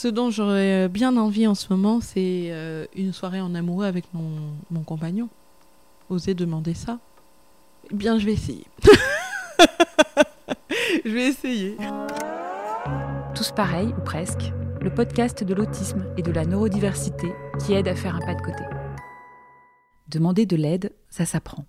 Ce dont j'aurais bien envie en ce moment, c'est euh, une soirée en amoureux avec mon, mon compagnon. Oser demander ça. Eh bien, je vais essayer. je vais essayer. Tous pareils, ou presque, le podcast de l'autisme et de la neurodiversité qui aide à faire un pas de côté. Demander de l'aide, ça s'apprend.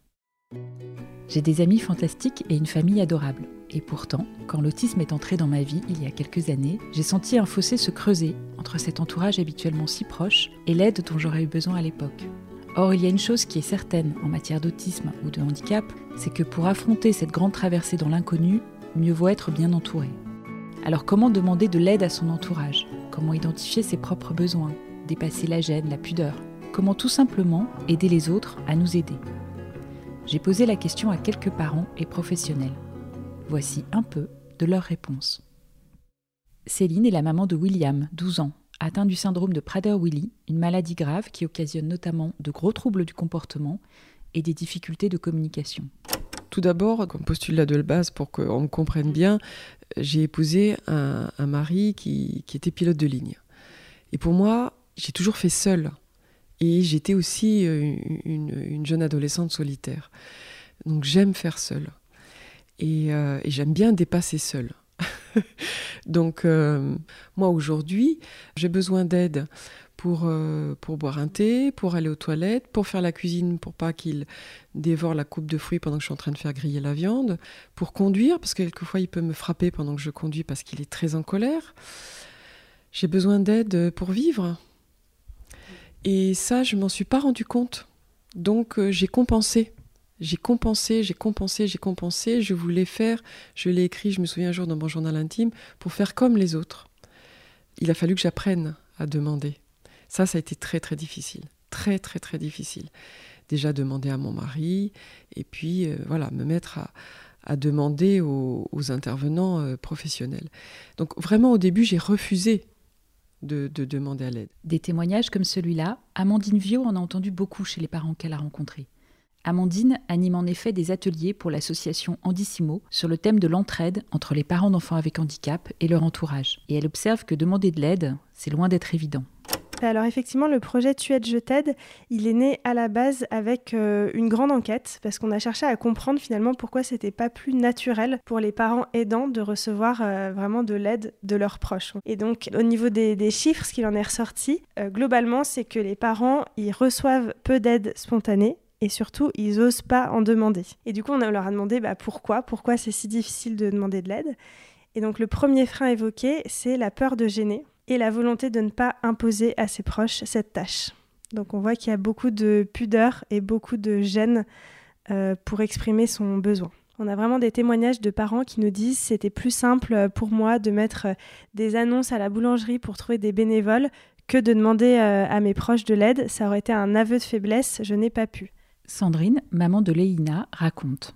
J'ai des amis fantastiques et une famille adorable. Et pourtant, quand l'autisme est entré dans ma vie il y a quelques années, j'ai senti un fossé se creuser entre cet entourage habituellement si proche et l'aide dont j'aurais eu besoin à l'époque. Or, il y a une chose qui est certaine en matière d'autisme ou de handicap, c'est que pour affronter cette grande traversée dans l'inconnu, mieux vaut être bien entouré. Alors comment demander de l'aide à son entourage? Comment identifier ses propres besoins? Dépasser la gêne, la pudeur? Comment tout simplement aider les autres à nous aider? J'ai posé la question à quelques parents et professionnels. Voici un peu de leurs réponses. Céline est la maman de William, 12 ans, atteint du syndrome de Prader-Willi, une maladie grave qui occasionne notamment de gros troubles du comportement et des difficultés de communication. Tout d'abord, comme postulat de base pour qu'on me comprenne bien, j'ai épousé un, mari qui, était pilote de ligne. Et pour moi, j'ai toujours fait seul. Et j'étais aussi une, jeune adolescente solitaire. Donc j'aime faire seul. Et, euh, j'aime bien dépasser seul. Donc euh, moi aujourd'hui, j'ai besoin d'aide pour, euh, pour boire un thé, pour aller aux toilettes, pour faire la cuisine, pour pas qu'il dévore la coupe de fruits pendant que je suis en train de faire griller la viande, pour conduire, parce que quelquefois il peut me frapper pendant que je conduis parce qu'il est très en colère. J'ai besoin d'aide pour vivre. Et ça, je m'en suis pas rendu compte. Donc j'ai compensé. J'ai compensé, j'ai compensé, j'ai compensé. Je voulais faire, je l'ai écrit, je me souviens un jour dans mon journal intime, pour faire comme les autres. Il a fallu que j'apprenne à demander. Ça, ça a été très très difficile. Très très très difficile. Déjà demander à mon mari et puis euh, voilà, me mettre à, demander aux, intervenants euh, professionnels. Donc vraiment au début, j'ai refusé de, demander à l'aide. Des témoignages comme celui-là, Amandine Viau en a entendu beaucoup chez les parents qu'elle a rencontrés. Amandine anime en effet des ateliers pour l'association Andissimo sur le thème de l'entraide entre les parents d'enfants avec handicap et leur entourage. Et elle observe que demander de l'aide, c'est loin d'être évident. Alors effectivement, le projet Tu aides, je t'aide, il est né à la base avec euh, une grande enquête parce qu'on a cherché à comprendre finalement pourquoi c'était pas plus naturel pour les parents aidants de recevoir euh, vraiment de l'aide de leurs proches. Et donc au niveau des, chiffres, ce qu'il en est ressorti, euh, globalement, c'est que les parents, ils reçoivent peu d'aide spontanée et surtout, ils osent pas en demander. Et du coup, on leur a demandé bah, pourquoi, pourquoi c'est si difficile de demander de l'aide? Et donc le premier frein évoqué, c'est la peur de gêner et la volonté de ne pas imposer à ses proches cette tâche. Donc on voit qu'il y a beaucoup de pudeur et beaucoup de gêne euh, pour exprimer son besoin. On a vraiment des témoignages de parents qui nous disent c'était plus simple pour moi de mettre des annonces à la boulangerie pour trouver des bénévoles que de demander euh, à mes proches de l'aide. Ça aurait été un aveu de faiblesse, je n'ai pas pu. Sandrine, maman de Léina, raconte.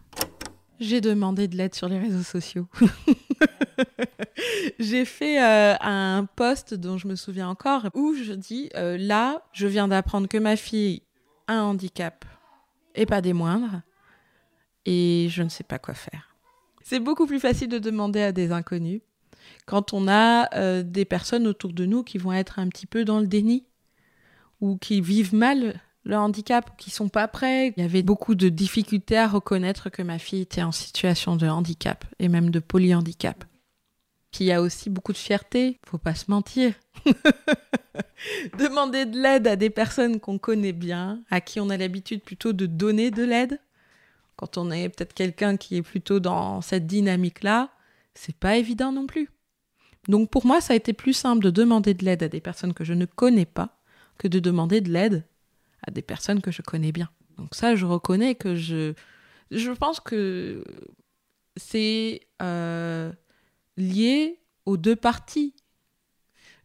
J'ai demandé de l'aide sur les réseaux sociaux. J'ai fait euh, un post dont je me souviens encore où je dis euh, là, je viens d'apprendre que ma fille a un handicap et pas des moindres et je ne sais pas quoi faire. C'est beaucoup plus facile de demander à des inconnus quand on a euh, des personnes autour de nous qui vont être un petit peu dans le déni ou qui vivent mal le handicap, qui sont pas prêts. Il y avait beaucoup de difficultés à reconnaître que ma fille était en situation de handicap et même de polyhandicap. Puis y a aussi beaucoup de fierté, faut pas se mentir. Demander de l'aide à des personnes qu'on connaît bien, à qui on a l'habitude plutôt de donner de l'aide, quand on est peut-être quelqu'un qui est plutôt dans cette dynamique-là, c'est pas évident non plus. Donc pour moi, ça a été plus simple de demander de l'aide à des personnes que je ne connais pas que de demander de l'aide à des personnes que je connais bien. Donc ça, je reconnais que je... Je pense que c'est euh, lié aux deux parties.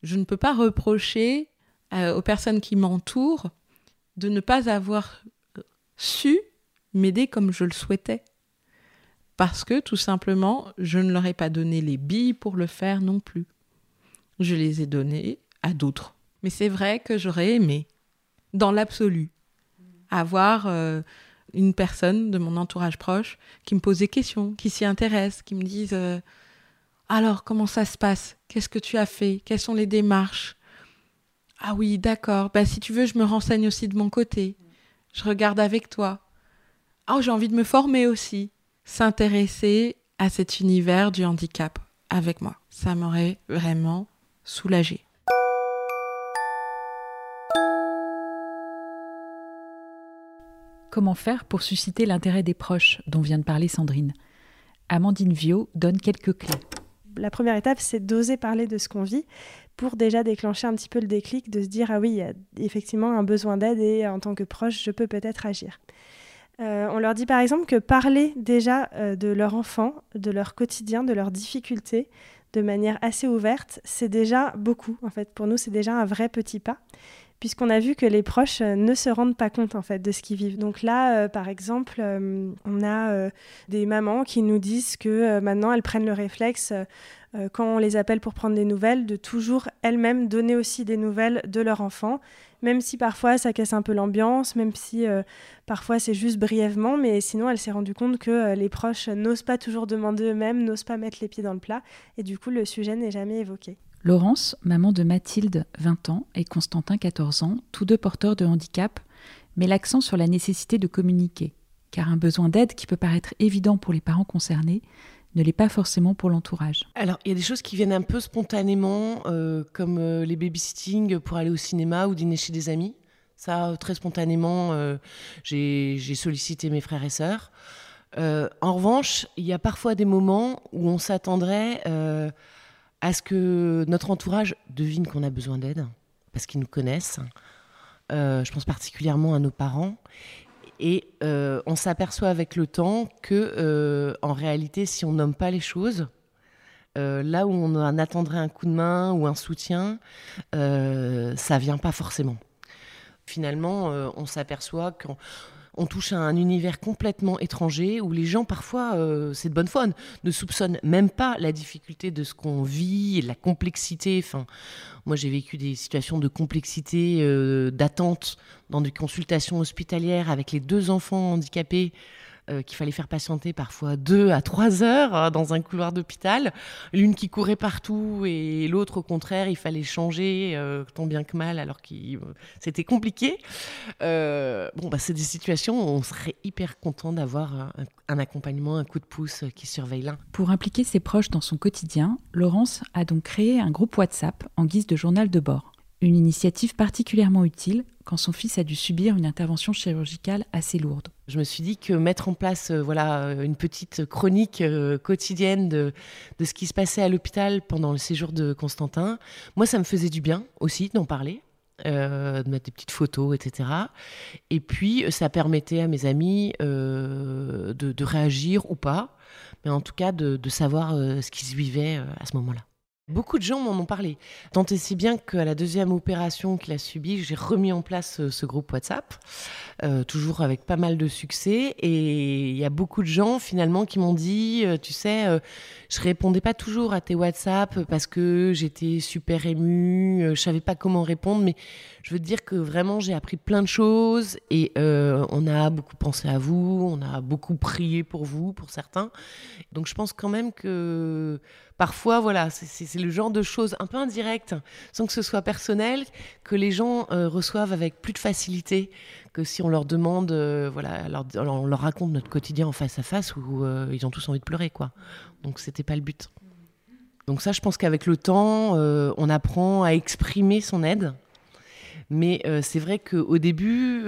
Je ne peux pas reprocher euh, aux personnes qui m'entourent de ne pas avoir su m'aider comme je le souhaitais. Parce que tout simplement, je ne leur ai pas donné les billes pour le faire non plus. Je les ai données à d'autres. Mais c'est vrai que j'aurais aimé dans l'absolu. Avoir euh, une personne de mon entourage proche qui me pose des questions, qui s'y intéresse, qui me dise euh, Alors, comment ça se passe? Qu'est-ce que tu as fait? Quelles sont les démarches? Ah oui, d'accord. Bah, si tu veux, je me renseigne aussi de mon côté. Je regarde avec toi. Oh, j'ai envie de me former aussi. S'intéresser à cet univers du handicap avec moi. Ça m'aurait vraiment soulagée. Comment faire pour susciter l'intérêt des proches dont vient de parler Sandrine? Amandine Viau donne quelques clés. La première étape, c'est d'oser parler de ce qu'on vit pour déjà déclencher un petit peu le déclic, de se dire, ah oui, il y a effectivement un besoin d'aide et en tant que proche, je peux peut-être agir. Euh, on leur dit par exemple que parler déjà euh, de leur enfant, de leur quotidien, de leurs difficultés, de manière assez ouverte, c'est déjà beaucoup. En fait, pour nous, c'est déjà un vrai petit pas puisqu'on a vu que les proches euh, ne se rendent pas compte en fait de ce qu'ils vivent. Donc là, euh, par exemple, euh, on a des mamans qui nous disent que maintenant elles prennent le réflexe quand on les appelle pour prendre des nouvelles, de toujours elles-mêmes donner aussi des nouvelles de leur enfant, même si parfois ça casse un peu l'ambiance, même si parfois c'est juste brièvement, mais sinon elle s'est rendue compte que les proches n'osent pas toujours demander eux-mêmes, n'osent pas mettre les pieds dans le plat, et du coup le sujet n'est jamais évoqué. Laurence, maman de Mathilde, 20 ans, et Constantin, 14 ans, tous deux porteurs de handicap, met l'accent sur la nécessité de communiquer, car un besoin d'aide qui peut paraître évident pour les parents concernés ne l'est pas forcément pour l'entourage. Alors, il y a des choses qui viennent un peu spontanément, euh, comme euh, les babysitting pour aller au cinéma ou dîner chez des amis. Ça, très spontanément, euh, j'ai sollicité mes frères et sœurs. en revanche, il y a parfois des moments où on s'attendrait à ce que notre entourage devine qu'on a besoin d'aide, parce qu'ils nous connaissent. Euh, je pense particulièrement à nos parents. Et euh, on s'aperçoit avec le temps que, euh, en réalité, si on nomme pas les choses, là où on en attendrait un coup de main ou un soutien, ça vient pas forcément. Finalement, on s'aperçoit qu'on on touche à un univers complètement étranger où les gens, parfois, euh, c'est de bonne foi, ne soupçonnent même pas la difficulté de ce qu'on vit, la complexité. Moi, j'ai vécu des situations de complexité, euh, d'attente dans des consultations hospitalières avec les deux enfants handicapés. Euh, qu'il fallait faire patienter parfois deux à trois heures hein, dans un couloir d'hôpital. L'une qui courait partout et l'autre, au contraire, il fallait changer euh, tant bien que mal, alors que c'était compliqué. Euh, bon, bah, c'est des situations où on serait hyper content d'avoir un, un, accompagnement, un coup de pouce qui surveille l'un. Pour impliquer ses proches dans son quotidien, Laurence a donc créé un groupe WhatsApp en guise de journal de bord. Une initiative particulièrement utile quand son fils a dû subir une intervention chirurgicale assez lourde. Je me suis dit que mettre en place euh, voilà, euh, une petite chronique euh, quotidienne de, ce qui se passait à l'hôpital pendant le séjour de Constantin, moi ça me faisait du bien aussi d'en parler. de mettre des petites photos, etc. Et puis, ça permettait à mes amis de, réagir ou pas, mais en tout cas de, de savoir ce qu'ils vivaient à ce moment-là. Beaucoup de gens m'en ont parlé. Tant et si bien qu'à la deuxième opération qu'il a subie, j'ai remis en place euh, ce, groupe WhatsApp, euh, toujours avec pas mal de succès. Et il y a beaucoup de gens finalement qui m'ont dit, euh, tu sais, je répondais pas toujours à tes WhatsApp parce que j'étais super émue, je savais pas comment répondre, mais je veux dire que vraiment j'ai appris plein de choses et on a beaucoup pensé à vous, on a beaucoup prié pour vous, pour certains. Donc je pense quand même que parfois, voilà, c'est le genre de choses un peu indirectes, sans que ce soit personnel, que les gens euh, reçoivent avec plus de facilité que si on leur demande, euh, voilà, on leur raconte notre quotidien en face à face où euh, ils ont tous envie de pleurer, quoi. Donc c'était pas le but. Donc ça, je pense qu'avec le temps, on apprend à exprimer son aide. Mais c'est vrai qu'au début,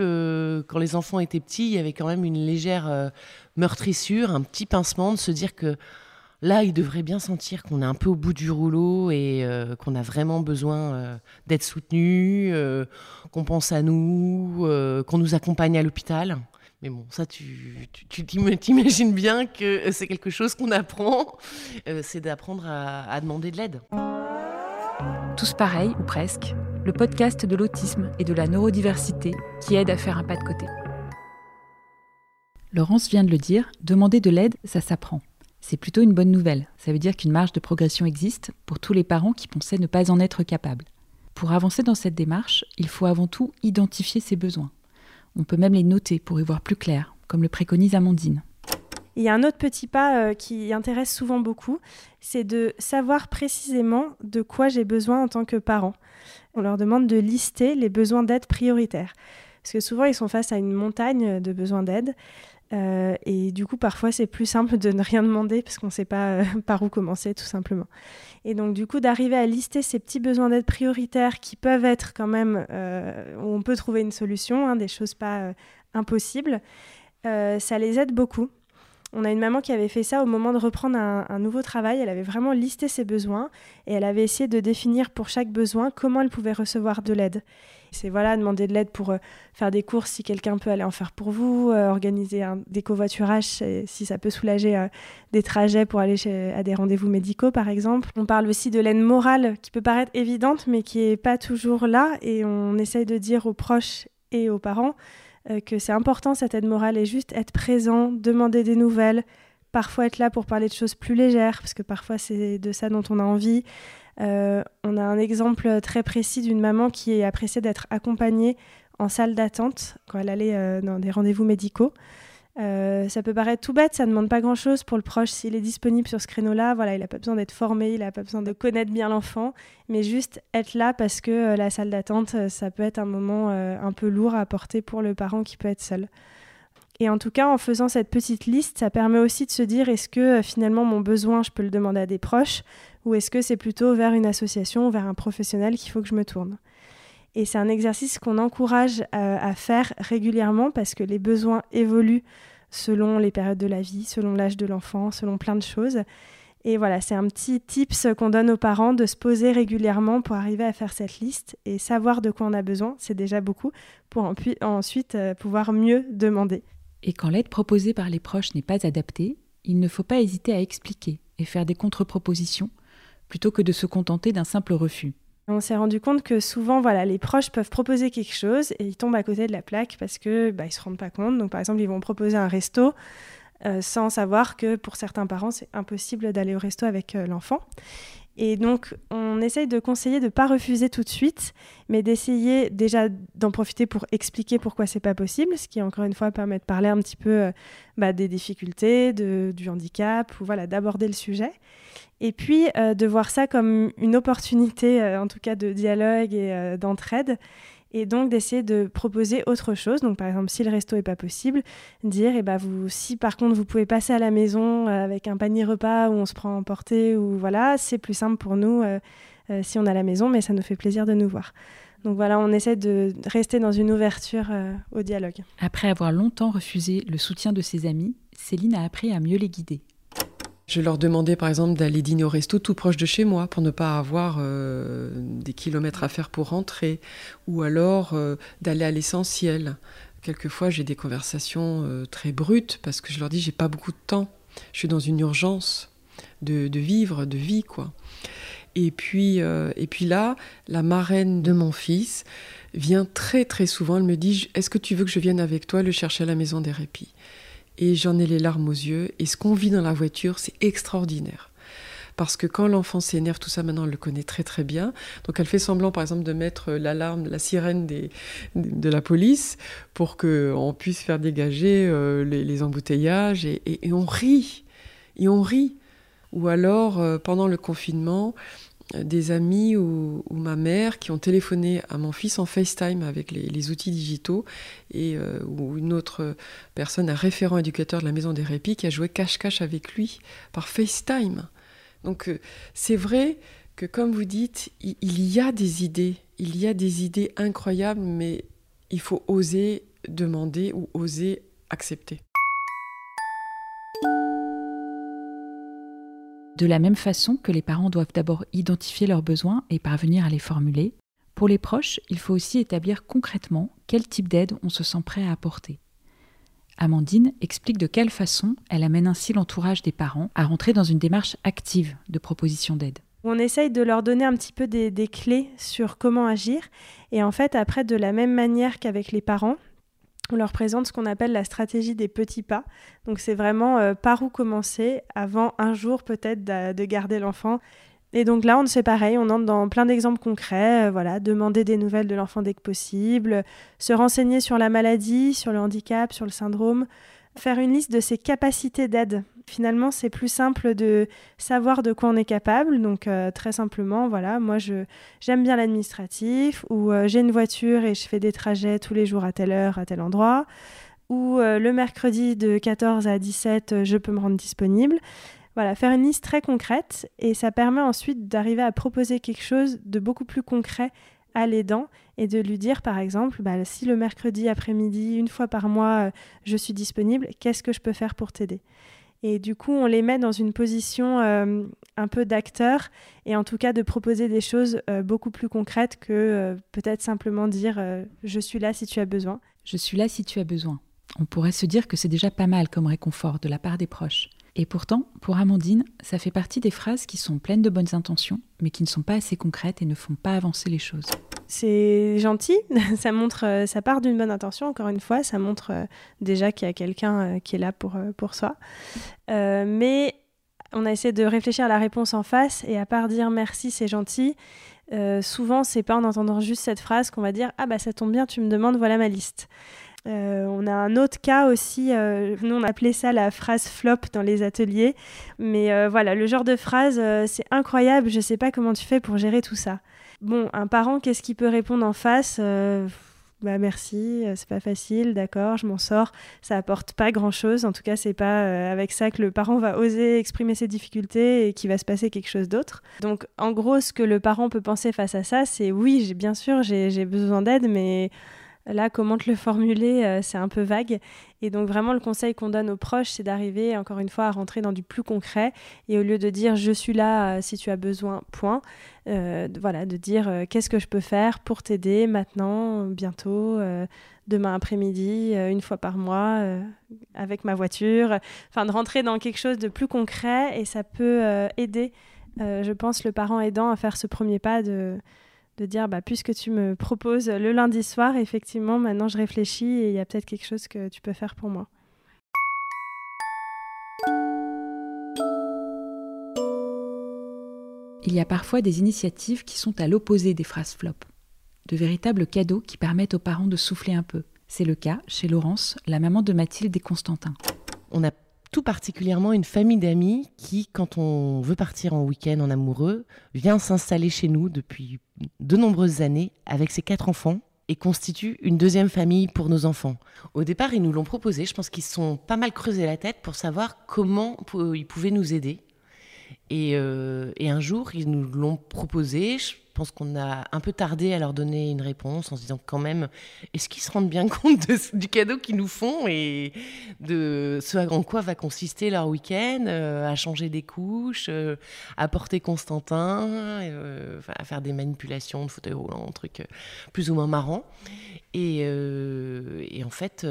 quand les enfants étaient petits, il y avait quand même une légère meurtrissure, un petit pincement de se dire que Là, il devrait bien sentir qu'on est un peu au bout du rouleau et euh, qu'on a vraiment besoin euh, d'être soutenu, euh, qu'on pense à nous, qu'on nous accompagne à l'hôpital. Mais bon, ça, tu, t'imagines bien que c'est quelque chose qu'on apprend, c'est d'apprendre à, à demander de l'aide. Tous pareils, ou presque, le podcast de l'autisme et de la neurodiversité qui aide à faire un pas de côté. Laurence vient de le dire, demander de l'aide, ça s'apprend. C'est plutôt une bonne nouvelle. Ça veut dire qu'une marge de progression existe pour tous les parents qui pensaient ne pas en être capables. Pour avancer dans cette démarche, il faut avant tout identifier ses besoins. On peut même les noter pour y voir plus clair, comme le préconise Amandine. il y a un autre petit pas euh, qui intéresse souvent beaucoup, c'est de savoir précisément de quoi j'ai besoin en tant que parent. On leur demande de lister les besoins d'aide prioritaires. Parce que souvent, ils sont face à une montagne de besoins d'aide. Euh, et du coup, parfois, c'est plus simple de ne rien demander parce qu'on ne sait pas euh, par où commencer, tout simplement. Et donc, du coup, d'arriver à lister ces petits besoins d'aide prioritaires qui peuvent être quand même, euh, où on peut trouver une solution, hein, des choses pas impossibles, ça les aide beaucoup. On a une maman qui avait fait ça au moment de reprendre un, nouveau travail. Elle avait vraiment listé ses besoins et elle avait essayé de définir pour chaque besoin comment elle pouvait recevoir de l'aide. C'est voilà, demander de l'aide pour euh, faire des courses si quelqu'un peut aller en faire pour vous, euh, organiser un, des covoiturages si ça peut soulager euh, des trajets pour aller à des rendez-vous médicaux par exemple. On parle aussi de l'aide morale qui peut paraître évidente mais qui n'est pas toujours là et on essaye de dire aux proches et aux parents euh, que c'est important cette aide morale et juste être présent, demander des nouvelles, parfois être là pour parler de choses plus légères, parce que parfois c'est de ça dont on a envie. Euh, on a un exemple très précis d'une maman qui est appréciée d'être accompagnée en salle d'attente quand elle allait euh, dans des rendez-vous médicaux. Euh, ça peut paraître tout bête, ça ne demande pas grand-chose pour le proche. S'il est disponible sur ce créneau-là, voilà, il n'a pas besoin d'être formé, il n'a pas besoin de connaître bien l'enfant, mais juste être là parce que euh, la salle d'attente, euh, ça peut être un moment un peu lourd à porter pour le parent qui peut être seul. Et en tout cas, en faisant cette petite liste, ça permet aussi de se dire est-ce que finalement mon besoin, je peux le demander à des proches, ou est-ce que c'est plutôt vers une association, vers un professionnel qu'il faut que je me tourne? Et c'est un exercice qu'on encourage euh, à, faire régulièrement parce que les besoins évoluent selon les périodes de la vie, selon l'âge de l'enfant, selon plein de choses. Et voilà, c'est un petit tips qu'on donne aux parents de se poser régulièrement pour arriver à faire cette liste et savoir de quoi on a besoin, c'est déjà beaucoup, pour ensuite euh, pouvoir mieux demander. Et quand l'aide proposée par les proches n'est pas adaptée, il ne faut pas hésiter à expliquer et faire des contre-propositions plutôt que de se contenter d'un simple refus. On s'est rendu compte que souvent, voilà, les proches peuvent proposer quelque chose et ils tombent à côté de la plaque parce que bah, ils se rendent pas compte. Donc, par exemple, ils vont proposer un resto euh, sans savoir que pour certains parents, c'est impossible d'aller au resto avec euh, l'enfant. Et donc, on essaye de conseiller de ne pas refuser tout de suite, mais d'essayer déjà d'en profiter pour expliquer pourquoi c'est pas possible, ce qui, encore une fois, permet de parler un petit peu euh, bah, des difficultés, du handicap, ou voilà, d'aborder le sujet. Et puis euh, de voir ça comme une opportunité, euh, en tout cas de dialogue et d'entraide. Et donc d'essayer de proposer autre chose. Donc par exemple, si le resto n'est pas possible, dire, eh ben, vous, si par contre vous pouvez passer à la maison avec un panier repas où on se prend en portée, ou voilà, c'est plus simple pour nous si on a la maison, mais ça nous fait plaisir de nous voir. Donc voilà, on essaie de rester dans une ouverture au dialogue. Après avoir longtemps refusé le soutien de ses amis, Céline a appris à mieux les guider. Je leur demandais par exemple d'aller dîner au resto tout proche de chez moi pour ne pas avoir euh, kilomètres à faire pour rentrer, ou alors euh, d'aller à l'essentiel. Quelquefois j'ai des conversations euh, très brutes parce que je leur dis j'ai pas beaucoup de temps, je suis dans une urgence de, vivre, de vie quoi. Et puis, et puis là, la marraine de mon fils vient très très souvent, elle me dit est-ce que tu veux que je vienne avec toi le chercher à la maison des répits? Et j'en ai les larmes aux yeux. Et ce qu'on vit dans la voiture, c'est extraordinaire. Parce que quand l'enfant s'énerve, tout ça maintenant, elle le connaît très très bien. Donc elle fait semblant, par exemple, de mettre l'alarme, la sirène de la police pour qu'on puisse faire dégager euh, les, embouteillages. Et, on rit. Et on rit. Ou alors, euh, pendant le confinement, des amis ou, ma mère qui ont téléphoné à mon fils en FaceTime avec les, outils digitaux et euh, ou une autre personne, un référent éducateur de la maison des répits qui a joué cache-cache avec lui par FaceTime. Donc euh, c'est vrai que comme vous dites, il, y a des idées, il y a des idées incroyables, mais il faut oser demander ou oser accepter. De la même façon que les parents doivent d'abord identifier leurs besoins et parvenir à les formuler, pour les proches, il faut aussi établir concrètement quel type d'aide on se sent prêt à apporter. Amandine explique de quelle façon elle amène ainsi l'entourage des parents à rentrer dans une démarche active de proposition d'aide. On essaye de leur donner un petit peu des, clés sur comment agir. Et en fait, après, de la même manière qu'avec les parents, on leur présente ce qu'on appelle la stratégie des petits pas. Donc c'est vraiment euh, par où commencer avant un jour peut-être de, garder l'enfant. Et donc là, on fait pareil, on entre dans plein d'exemples concrets, euh, voilà, demander des nouvelles de l'enfant dès que possible, se renseigner sur la maladie, sur le handicap, sur le syndrome, faire une liste de ses capacités d'aide. Finalement, c'est plus simple de savoir de quoi on est capable. Donc, euh, très simplement, voilà, moi, je, j'aime bien l'administratif, ou euh, j'ai une voiture et je fais des trajets tous les jours à telle heure, à tel endroit, ou le mercredi de 14 à 17, je peux me rendre disponible. Voilà, faire une liste très concrète et ça permet ensuite d'arriver à proposer quelque chose de beaucoup plus concret à l'aidant et de lui dire par exemple bah, si le mercredi après-midi, une fois par mois, je suis disponible, qu'est-ce que je peux faire pour t'aider? Et du coup, on les met dans une position euh, un peu d'acteur et en tout cas de proposer des choses euh, beaucoup plus concrètes que euh, peut-être simplement dire je suis là si tu as besoin. Je suis là si tu as besoin. On pourrait se dire que c'est déjà pas mal comme réconfort de la part des proches. Et pourtant, pour Amandine, ça fait partie des phrases qui sont pleines de bonnes intentions, mais qui ne sont pas assez concrètes et ne font pas avancer les choses. C'est gentil, ça montre, euh, ça part d'une bonne intention. Encore une fois, ça montre euh, déjà qu'il y a quelqu'un euh, qui est là pour pour soi. mais on a essayé de réfléchir à la réponse en face, et à part dire merci, c'est gentil. souvent, c'est pas en entendant juste cette phrase qu'on va dire ah bah ça tombe bien, tu me demandes, voilà ma liste. Euh, on a un autre cas aussi, euh, nous on appelait ça la phrase flop dans les ateliers, mais euh, voilà, le genre de phrase, c'est incroyable, je sais pas comment tu fais pour gérer tout ça. Bon, un parent, qu'est-ce qu'il peut répondre en face bah merci, c'est pas facile, d'accord, je m'en sors. Ça apporte pas grand chose. En tout cas, c'est pas avec ça que le parent va oser exprimer ses difficultés et qu'il va se passer quelque chose d'autre. Donc, en gros, ce que le parent peut penser face à ça, c'est oui, bien sûr, j'ai besoin d'aide, mais Là, comment te le formuler, euh, c'est un peu vague. Et donc vraiment, le conseil qu'on donne aux proches, c'est d'arriver, encore une fois, à rentrer dans du plus concret. Et au lieu de dire je suis là euh, si tu as besoin, point, euh, voilà, de dire qu'est-ce que je peux faire pour t'aider maintenant, bientôt, demain après-midi, une fois par mois, avec ma voiture. Enfin, de rentrer dans quelque chose de plus concret et ça peut aider, je pense, le parent aidant à faire ce premier pas de de dire bah, puisque tu me proposes le lundi soir, effectivement, maintenant je réfléchis et il y a peut-être quelque chose que tu peux faire pour moi. Il y a parfois des initiatives qui sont à l'opposé des phrases flop, de véritables cadeaux qui permettent aux parents de souffler un peu. C'est le cas chez Laurence, la maman de Mathilde et Constantin. On a tout particulièrement une famille d'amis qui, quand on veut partir en week-end en amoureux, vient s'installer chez nous depuis de nombreuses années avec ses quatre enfants et constitue une deuxième famille pour nos enfants. Au départ, ils nous l'ont proposé. Je pense qu'ils se sont pas mal creusé la tête pour savoir comment ils pouvaient nous aider. Et, euh, et un jour, ils nous l'ont proposé. Pense qu'on a un peu tardé à leur donner une réponse en se disant quand même, est-ce qu'ils se rendent bien compte du cadeau qu'ils nous font et de ce en quoi va consister leur week-end, euh, à changer des couches, euh, à porter Constantin, euh, à faire des manipulations de fauteuil roulant, trucs plus ou moins marrants. Et, et en fait,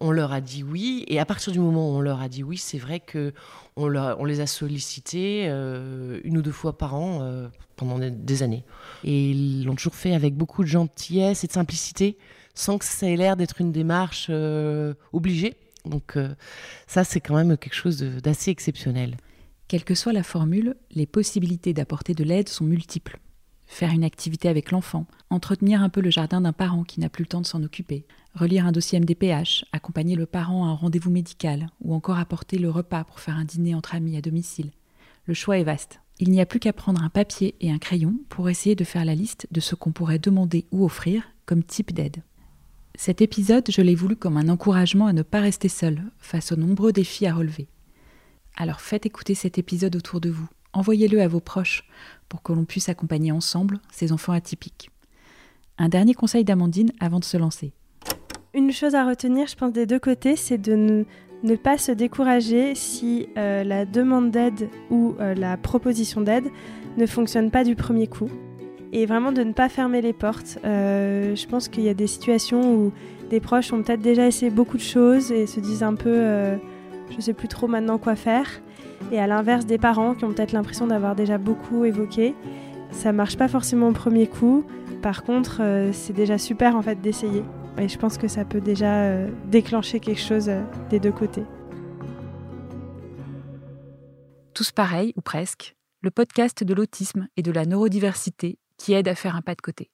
on leur a dit oui. Et à partir du moment où on leur a dit oui, c'est vrai que on, les a sollicités une ou deux fois par an pendant des années. Et ils l'ont toujours fait avec beaucoup de gentillesse et de simplicité, sans que ça ait l'air d'être une démarche euh, obligée. Donc euh, ça, c'est quand même quelque chose d'assez exceptionnel. Quelle que soit la formule, les possibilités d'apporter de l'aide sont multiples. Faire une activité avec l'enfant, entretenir un peu le jardin d'un parent qui n'a plus le temps de s'en occuper, relire un dossier MDPH, accompagner le parent à un rendez-vous médical, ou encore apporter le repas pour faire un dîner entre amis à domicile. Le choix est vaste. Il n'y a plus qu'à prendre un papier et un crayon pour essayer de faire la liste de ce qu'on pourrait demander ou offrir comme type d'aide. Cet épisode, je l'ai voulu comme un encouragement à ne pas rester seul face aux nombreux défis à relever. Alors faites écouter cet épisode autour de vous, envoyez-le à vos proches pour que l'on puisse accompagner ensemble ces enfants atypiques. Un dernier conseil d'Amandine avant de se lancer. Une chose à retenir, je pense, des deux côtés, c'est de ne pas se décourager si euh, la demande d'aide ou euh, la proposition d'aide ne fonctionne pas du premier coup. Et vraiment de ne pas fermer les portes. Euh, je pense qu'il y a des situations où des proches ont peut-être déjà essayé beaucoup de choses et se disent un peu je sais plus trop maintenant quoi faire. Et à l'inverse des parents qui ont peut-être l'impression d'avoir déjà beaucoup évoqué, ça marche pas forcément au premier coup. Par contre, c'est déjà super en fait d'essayer. Et je pense que ça peut déjà euh, déclencher quelque chose euh, des deux côtés. Tous pareils, ou presque, le podcast de l'autisme et de la neurodiversité qui aide à faire un pas de côté.